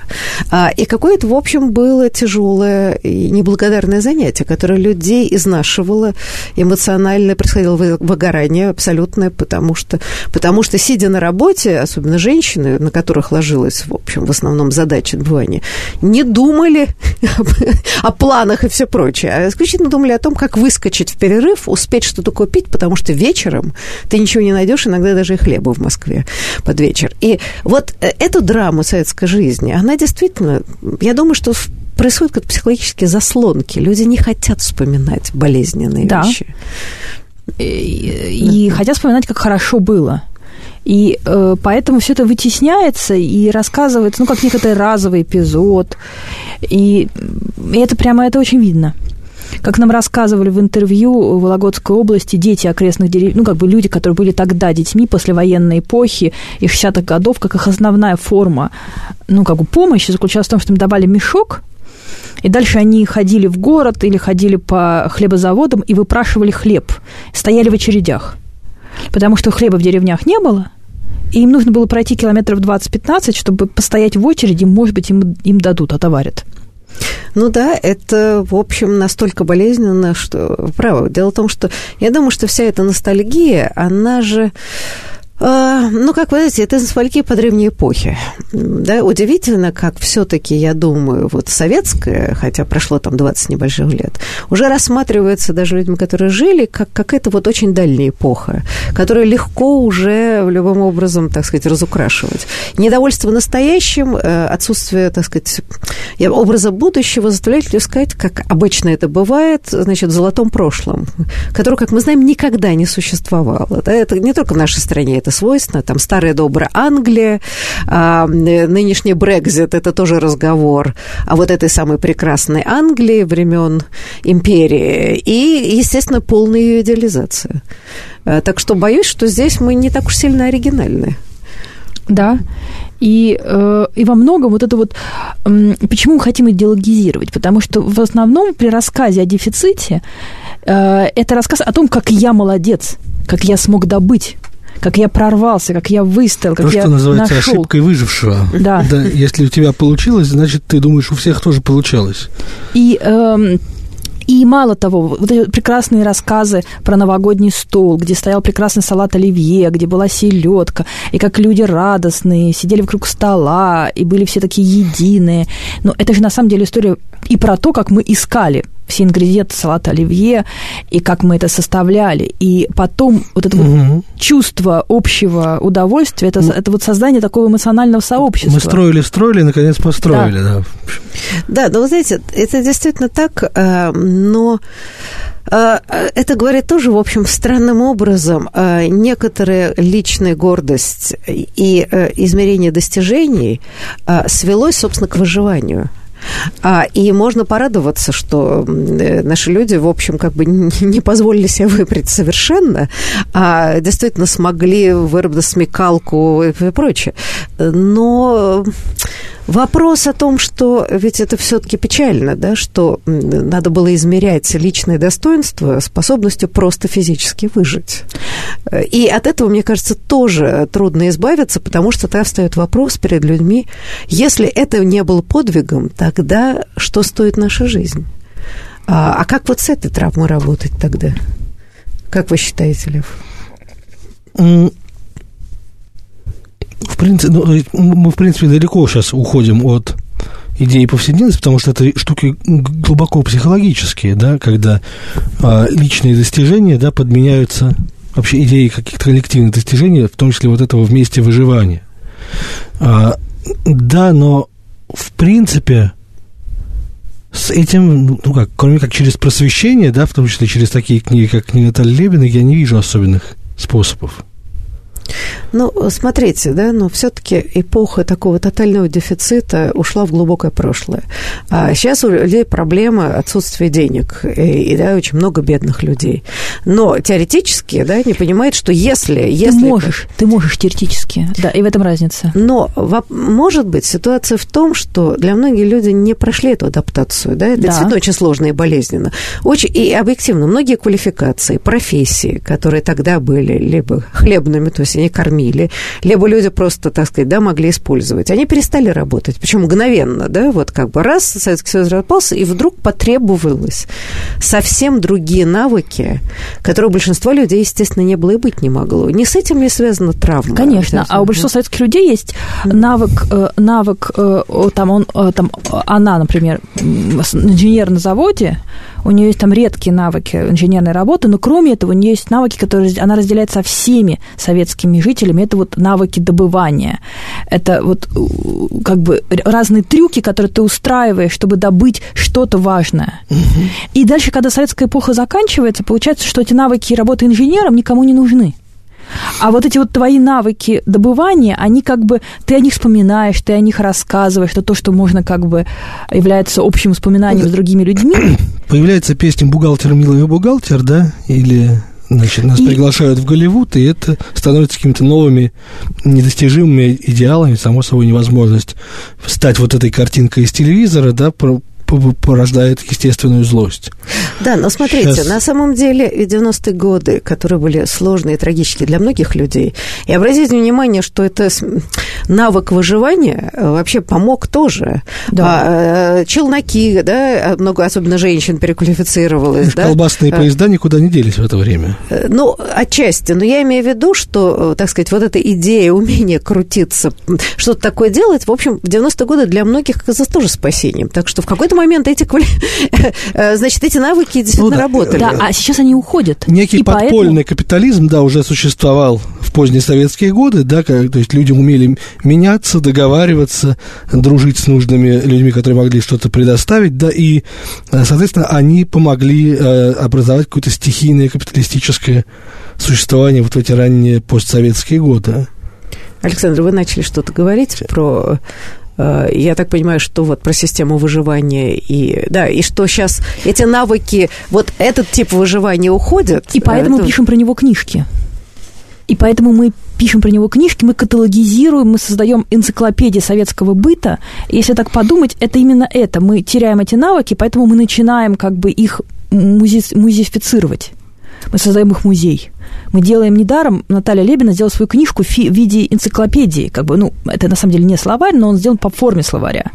А, и какое-то, в общем, было тяжелое и неблагодарное занятие, которое людей изнашивало, эмоционально происходило выгорание абсолютное, потому что, потому что, сидя на работе, особенно женщины, на которых ложилась, в общем, в основном задача отбывания, не думали (laughs) о планах и все прочее, а исключительно думали о том, как выскочить в перерыв, успеть что-то купить, потому что вечером ты ничего не найдешь, иногда даже и хлеба в Москве под вечер. И вот э, эту драму советской жизни, она действительно, я думаю, что происходят как психологические заслонки. Люди не хотят вспоминать болезненные Да. вещи. И, и хотят вспоминать, как хорошо было. И э, поэтому все это вытесняется и рассказывается, ну, как некоторый разовый эпизод. И, и это прямо это очень видно. Как нам рассказывали в интервью в Вологодской области дети окрестных деревень, ну, как бы люди, которые были тогда детьми послевоенной эпохи и 60-х годов, как их основная форма, ну, как бы помощи заключалась в том, что им давали мешок, и дальше они ходили в город или ходили по хлебозаводам и выпрашивали хлеб, стояли в очередях. Потому что хлеба в деревнях не было, и им нужно было пройти километров 20-15, чтобы постоять в очереди, может быть, им, им дадут, отоварят. Ну да, это, в общем, настолько болезненно, что... Право. Дело в том, что я думаю, что вся эта ностальгия, она же... А, Ну, как вы знаете, это ностальгия по древней эпохе. Да, удивительно, как все-таки, я думаю, вот советская, хотя прошло там 20 небольших лет, уже рассматривается даже людьми, которые жили, как какая-то вот очень дальняя эпоха, которую легко уже любым образом, так сказать, разукрашивать. Недовольство настоящим, э, отсутствие, так сказать, образа будущего заставляет людей сказать, как обычно это бывает, значит, в золотом прошлом, которое, как мы знаем, никогда не существовало. Да, это не только в нашей стране это свойственно, там старая добрая Англия, а, нынешний Брекзит, это тоже разговор о вот этой самой прекрасной Англии времен империи и, естественно, полная ее идеализация. Э, Так что боюсь, что здесь мы не так уж сильно оригинальны. Да. И, э, и во многом вот это вот... Почему мы хотим идеологизировать? Потому что в основном при рассказе о дефиците э, это рассказ о том, как я молодец, как я смог добыть, как я прорвался, как я выстоял, как То, я что называется нашел. ошибкой выжившего. Да. Если у тебя получилось, значит, ты думаешь, у всех тоже получалось. И, эм, и мало того, вот эти прекрасные рассказы про новогодний стол, где стоял прекрасный салат оливье, где была селедка, и как люди радостные сидели вокруг стола, и были все такие единые. Но это же на самом деле история и про то, как мы искали все ингредиенты салата оливье, и как мы это составляли. И потом вот это вот Мгм. чувство общего удовольствия, это, это вот создание такого эмоционального сообщества. Мы строили, строили, наконец построили, да. Да, но вы знаете, это действительно так, э, но э, это говорит тоже, в общем, странным образом э, некоторая личная гордость и измерение достижений свелось, собственно, к выживанию. А, и можно порадоваться, что э, наши люди, в общем, как бы (laughs) не позволили себе выбрать совершенно, а действительно смогли выработать смекалку и прочее. Но вопрос о том, что ведь это все-таки печально, да, что надо было измерять личное достоинство способностью просто физически выжить. И от этого, мне кажется, тоже трудно избавиться, потому что тогда встает вопрос перед людьми, если это не был подвигом, тогда что стоит наша жизнь? А, а как вот с этой травмой работать тогда? Как вы считаете, Лев? В принципе, ну, э, мы, в принципе, далеко сейчас уходим от идеи повседневности, потому что это штуки глубоко психологические, да, когда а, личные достижения, да, подменяются вообще идеей каких-то коллективных достижений, в том числе вот этого вместе выживания. А, да, но в принципе с этим, ну как, кроме как через просвещение, да, в том числе через такие книги, как книга Натальи Лебиной, я не вижу особенных способов. Ну, смотрите, да, но все-таки эпоха такого тотального дефицита ушла в глубокое прошлое. А сейчас у людей проблема отсутствия денег, и, и, да, очень много бедных людей. Но теоретически, да, не понимают, что если... Ты если можешь, ты можешь теоретически. Да, и в этом разница. Но может быть ситуация в том, что для многих людей не прошли эту адаптацию, да, это Да. действительно очень сложно и болезненно. Очень, и объективно, многие квалификации, профессии, которые тогда были либо хлебными, то есть они кормили, либо люди просто, так сказать, да, могли использовать, они перестали работать, причем мгновенно, да, вот как бы раз Советский Союз распался, и вдруг потребовалось совсем другие навыки, которые у большинства людей, естественно, не было и быть не могло. Не с этим ли связана травма? Конечно, а у большинства советских людей есть навык, э, навык, э, там он, э, там, она, например, инженер на заводе, у нее есть там редкие навыки инженерной работы, но кроме этого у нее есть навыки, которые она разделяет со всеми советскими жителями. Это вот навыки добывания. Это вот э, как бы разные трюки, которые ты устраиваешь, чтобы добыть что-то важное. Угу. И дальше, когда советская эпоха заканчивается, получается, что эти навыки работы инженером никому не нужны. А вот эти вот твои навыки добывания, они как бы, ты о них вспоминаешь, ты о них рассказываешь, это то, что можно как бы является общим воспоминанием с другими людьми. (clears throat) Появляется песня «Бухгалтер, милый бухгалтер», да, или Значит, нас и... приглашают в Голливуд, и это становится какими-то новыми недостижимыми идеалами, само собой, невозможность стать вот этой картинкой из телевизора, да, порождает естественную злость. Да, но смотрите, Сейчас... на самом деле 90-е годы, которые были сложные и трагические для многих людей, и обратите внимание, что это навык выживания э, вообще помог тоже. Да. А, э, челноки, да, много, особенно женщин переквалифицировалось. Да? Колбасные а, поезда никуда не делись в это время. Ну, отчасти. Но я имею в виду, что, так сказать, вот эта идея, умение крутиться, что-то такое делать, в общем, в 90-е годы для многих оказалось тоже спасением. Так что в какой-то момент эти, (laughs) значит, эти навыки действительно ну, да. работали. Да, а сейчас они уходят. Некий и подпольный поэтому... капитализм, да, уже существовал в поздние советские годы, да, как, то есть люди умели меняться, договариваться, дружить с нужными людьми, которые могли что-то предоставить, да, и, э, соответственно, они помогли э, образовать какое-то стихийное капиталистическое существование вот в эти ранние постсоветские годы. Александр, вы начали что-то говорить про э, я так понимаю, что вот про систему выживания и да, и что сейчас эти навыки, вот этот тип выживания уходит. И поэтому это... пишем про него книжки. И поэтому мы пишем про него книжки, мы каталогизируем, мы создаем энциклопедии советского быта. И если так подумать, это именно это. Мы теряем эти навыки, поэтому мы начинаем как бы их музе музеифицировать. Мы создаем их музей. Мы делаем недаром, Наталья Лебина сделала свою книжку в виде энциклопедии. Как бы, ну, это на самом деле не словарь, но он сделан по форме словаря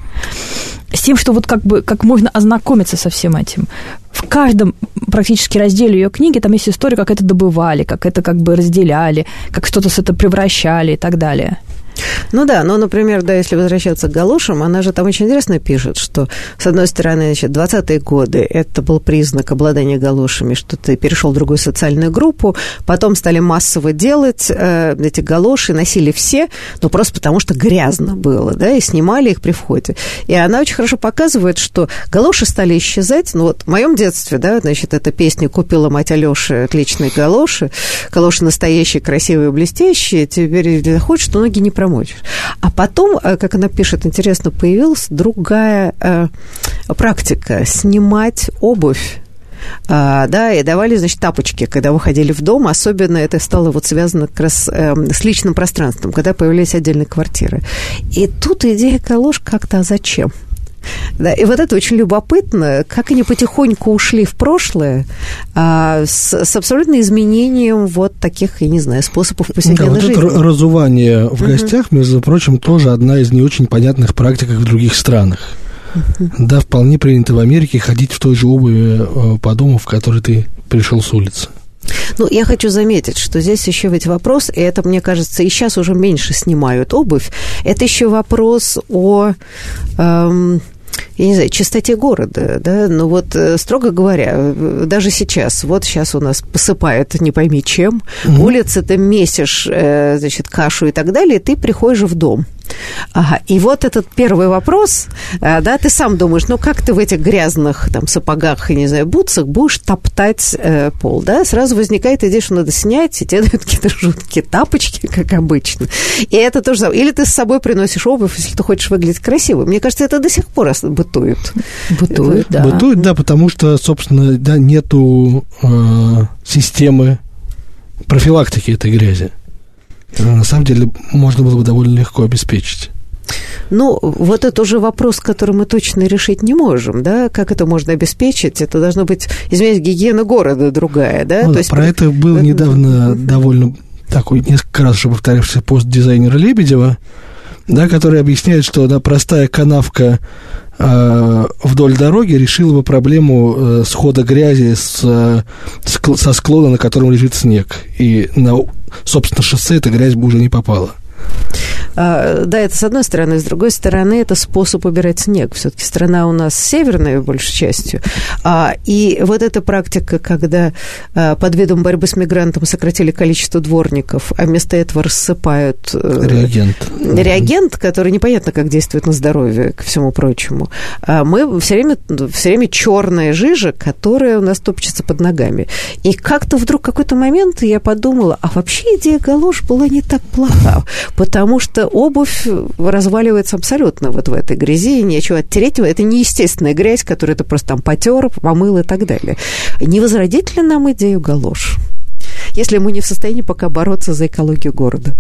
с тем, что вот как бы как можно ознакомиться со всем этим. В каждом практически разделе ее книги там есть история, как это добывали, как это как бы разделяли, как что-то с это превращали и так далее. Ну да, но, например, да, если возвращаться к галошам, она же там очень интересно пишет, что, с одной стороны, значит, 20-е годы это был признак обладания галошами, что ты перешел в другую социальную группу, потом стали массово делать э, эти галоши, носили все, но просто потому что грязно было, да, и снимали их при входе. И она очень хорошо показывает, что галоши стали исчезать, ну вот в моем детстве, да, значит, эта песня «Купила мать Алёши отличные галоши», галоши настоящие, красивые, блестящие, теперь заходит, что ноги не промывают промочишь. А потом, э, как она пишет, интересно, появилась другая э, практика – снимать обувь а, да, и давали, значит, тапочки, когда выходили в дом. Особенно это стало вот связано как раз э, с личным пространством, когда появились отдельные квартиры. И тут идея калош как-то, а зачем? Да, и вот это очень любопытно, как они потихоньку ушли в прошлое а, с, с абсолютно изменением вот таких, я не знаю, способов повседневной да, вот жизни. Это разувание в гостях, между прочим, тоже одна из не очень понятных практик в других странах. Да, вполне принято в Америке ходить в той же обуви э, по дому, в который ты пришел с улицы. Ну, я хочу заметить, что здесь еще ведь вопрос, и это, мне кажется, и сейчас уже меньше снимают обувь, это еще вопрос о... Эм, я не знаю, чистоте города, да, но вот, э, строго говоря, даже сейчас, вот сейчас у нас посыпают не пойми чем, mm-hmm. улицы ты месишь, э, значит, кашу и так далее, ты приходишь в дом – Ага. И вот этот первый вопрос, э, да, ты сам думаешь, ну как ты в этих грязных там сапогах, не знаю, бутсах будешь топтать э, пол, да? Сразу возникает идея, что надо снять, и тебе (laughs) дают какие-то жуткие тапочки, как обычно. И это тоже самое. Или ты с собой приносишь обувь, если ты хочешь выглядеть красиво. Мне кажется, это до сих пор бытует. Бытует, да. Бытует, да, потому что, собственно, да, нету э, системы профилактики этой грязи на самом деле можно было бы довольно легко обеспечить. Ну, вот это уже вопрос, который мы точно решить не можем, да, как это можно обеспечить, это должно быть, извиняюсь, гигиена города другая, да? Ну, То да, есть... Про это был недавно довольно такой несколько раз уже повторявшийся пост дизайнера Лебедева, да, который объясняет, что да, простая канавка вдоль дороги решила бы проблему э, схода грязи с, э, со склона, на котором лежит снег. И на, собственно, шоссе эта грязь бы уже не попала. А, да, это с одной стороны. С другой стороны, это способ убирать снег. Все-таки страна у нас северная, большей частью. А, и вот эта практика, когда а, под видом борьбы с мигрантом сократили количество дворников, а вместо этого рассыпают... Э, реагент. Реагент, который непонятно, как действует на здоровье, ко всему прочему. Мы все время, все время черная жижа, которая у нас топчется под ногами. И как-то вдруг какой-то момент я подумала, а вообще идея галош была не так плоха, потому что обувь разваливается абсолютно вот в этой грязи, и нечего оттереть. Это неестественная грязь, которую ты просто там потер, помыл и так далее. Не возродить ли нам идею галош? если мы не в состоянии пока бороться за экологию города.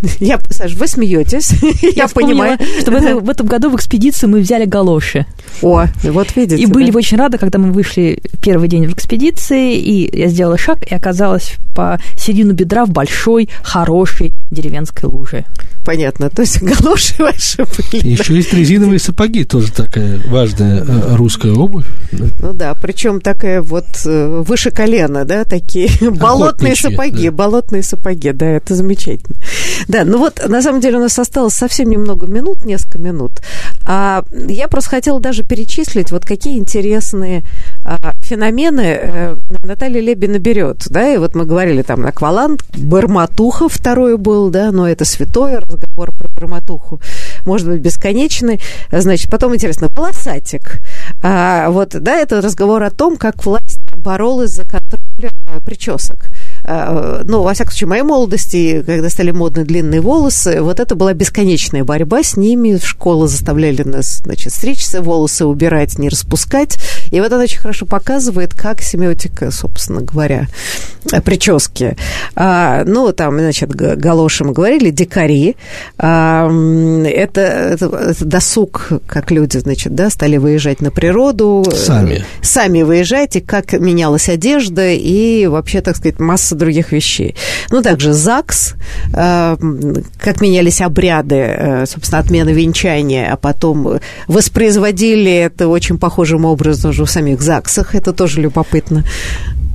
(laughs) Я, Саш, вы смеетесь. (laughs) Я, я понимаю. что в, в этом году в экспедиции мы взяли галоши. О, вот видите. И были да? очень рады, когда мы вышли первый день в экспедиции, и я сделала шаг, и оказалась по середину бедра в большой, хорошей деревенской луже. Понятно. То есть галоши (laughs) ваши были. Еще есть резиновые сапоги, тоже такая важная э, русская обувь. Ну да, причем такая вот э, выше колена, да, такие болотные сапоги, болотные сапоги, да, это замечательно. Да, ну вот, на самом деле у нас осталось совсем немного минут, несколько минут. А я просто хотела даже перечислить, вот какие интересные а, феномены э, Наталья Лебина берет, да, и вот мы говорили там аквалант, Барматуха второй был, да, но это святой разговор про Барматуху, может быть, бесконечный. Значит, потом интересно, полосатик. А, вот, да, это разговор о том, как власть боролась за контроль а, причесок. А, ну, во всяком случае, моей молодости, когда стали модны длинные волосы, вот это была бесконечная борьба с ними. В школу заставляли нас, значит, стричься, волосы убирать, не распускать. И вот она очень хорошо показывает, как семиотика, собственно говоря, прически. А, ну, там, значит, галоши мы говорили, дикари. А, это, это, это досуг, как люди, значит, да, стали выезжать на природу. Сами. Сами выезжать, и как менялась одежда, и вообще, так сказать, масса других вещей. Ну, также ЗАГС, э, как менялись обряды, э, собственно, отмена венчания, а потом воспроизводили это очень похожим образом уже в самих ЗАГСах, это тоже любопытно.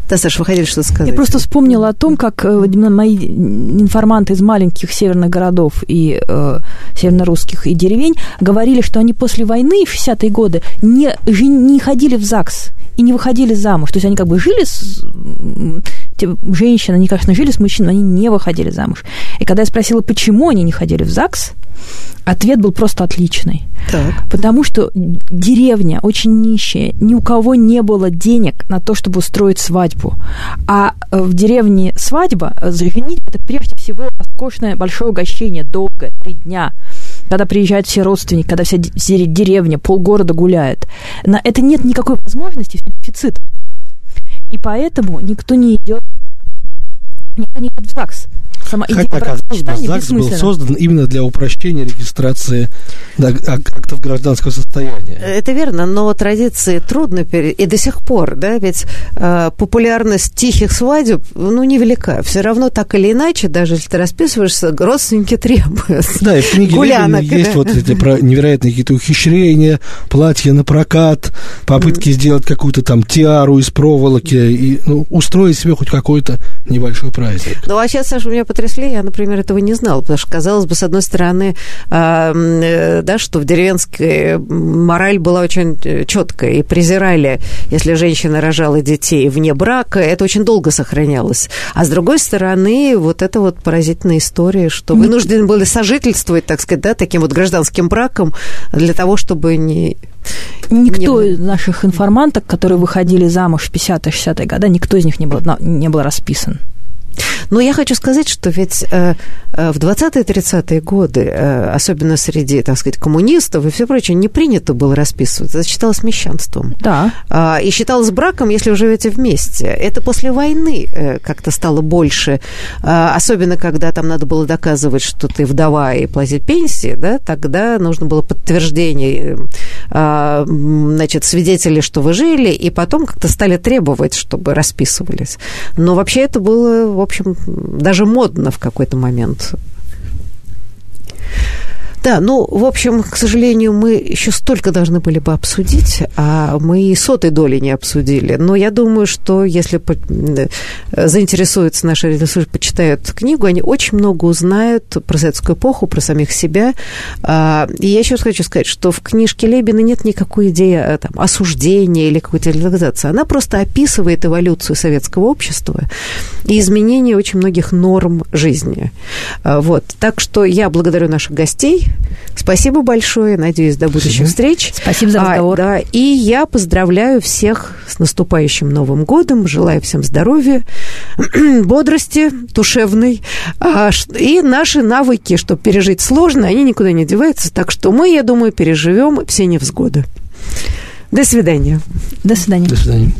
Да, Саша, вы хотели что-то сказать? Я просто вспомнила о том, как э, мои информанты из маленьких северных городов и э, северно-русских и деревень говорили, что они после войны в 60-е годы не, не ходили в ЗАГС и не выходили замуж. То есть они как бы жили с... Женщины, они, конечно, жили с мужчиной, но они не выходили замуж. И когда я спросила, почему они не ходили в ЗАГС, ответ был просто отличный. Так. Потому что деревня очень нищая, ни у кого не было денег на то, чтобы устроить свадьбу. А э, в деревне свадьба, э, женить, это прежде всего роскошное большое угощение, долгое, три дня когда приезжают все родственники, когда вся деревня, полгорода гуляет. На это нет никакой возможности, дефицит. И поэтому никто не идет, не идет в ЗАГС сама идея Хотя, казалось ЗАГС был создан именно для упрощения регистрации да, актов гражданского состояния. Это верно, но традиции трудно пере... и до сих пор, да, ведь э, популярность тихих свадеб, ну, невелика. Все равно так или иначе, даже если ты расписываешься, родственники требуют. Да, и в книге Гулянок, есть да? вот эти про невероятные какие-то ухищрения, платья на прокат, попытки mm. сделать какую-то там тиару из проволоки и ну, устроить себе хоть какой-то небольшой праздник. Ну, а сейчас, Саша, меня потрясли, я, например, этого не знала, потому что, казалось бы, с одной стороны, э, да, что в деревенской мораль была очень э, четкая, и презирали, если женщина рожала детей вне брака, это очень долго сохранялось. А с другой стороны, вот это вот поразительная история, что вынуждены были сожительствовать, так сказать, да, таким вот гражданским браком для того, чтобы не Никто не... из наших информанток, которые выходили замуж в 50-60-е годы, никто из них не был, не был расписан. Но я хочу сказать, что ведь э, э в 20-30-е годы, э, особенно среди, так сказать, коммунистов и все прочее, не принято было расписываться. Это считалось мещанством. Да. Э, и считалось браком, если вы живете вместе. Это после войны как-то стало больше, э, особенно когда там надо было доказывать, что ты вдова и платить пенсии, да, тогда нужно было подтверждение, э, значит, свидетелей, что вы жили, и потом как-то стали требовать, чтобы расписывались. Но вообще это было, в общем, даже модно в какой-то момент. Да, ну, в общем, к сожалению, мы еще столько должны были бы обсудить, а мы и сотой доли не обсудили. Но я думаю, что если заинтересуются наши ресурсы, почитают книгу, они очень много узнают про советскую эпоху, про самих себя. А, и я еще хочу сказать, что в книжке Лебина нет никакой идеи э, там, осуждения или какой-то реализации. Она просто описывает эволюцию советского общества и изменение очень многих норм жизни. А, вот. Так что я благодарю наших гостей. Спасибо большое. Надеюсь, до будущих встреч. Спасибо за разговор. А, да, и я поздравляю всех с наступающим Новым годом. Желаю всем здоровья, (clears throat) бодрости душевной. А, и наши навыки, чтобы пережить сложно, они никуда не деваются. Так что мы, я думаю, переживем все невзгоды. До свидания. До свидания. До свидания.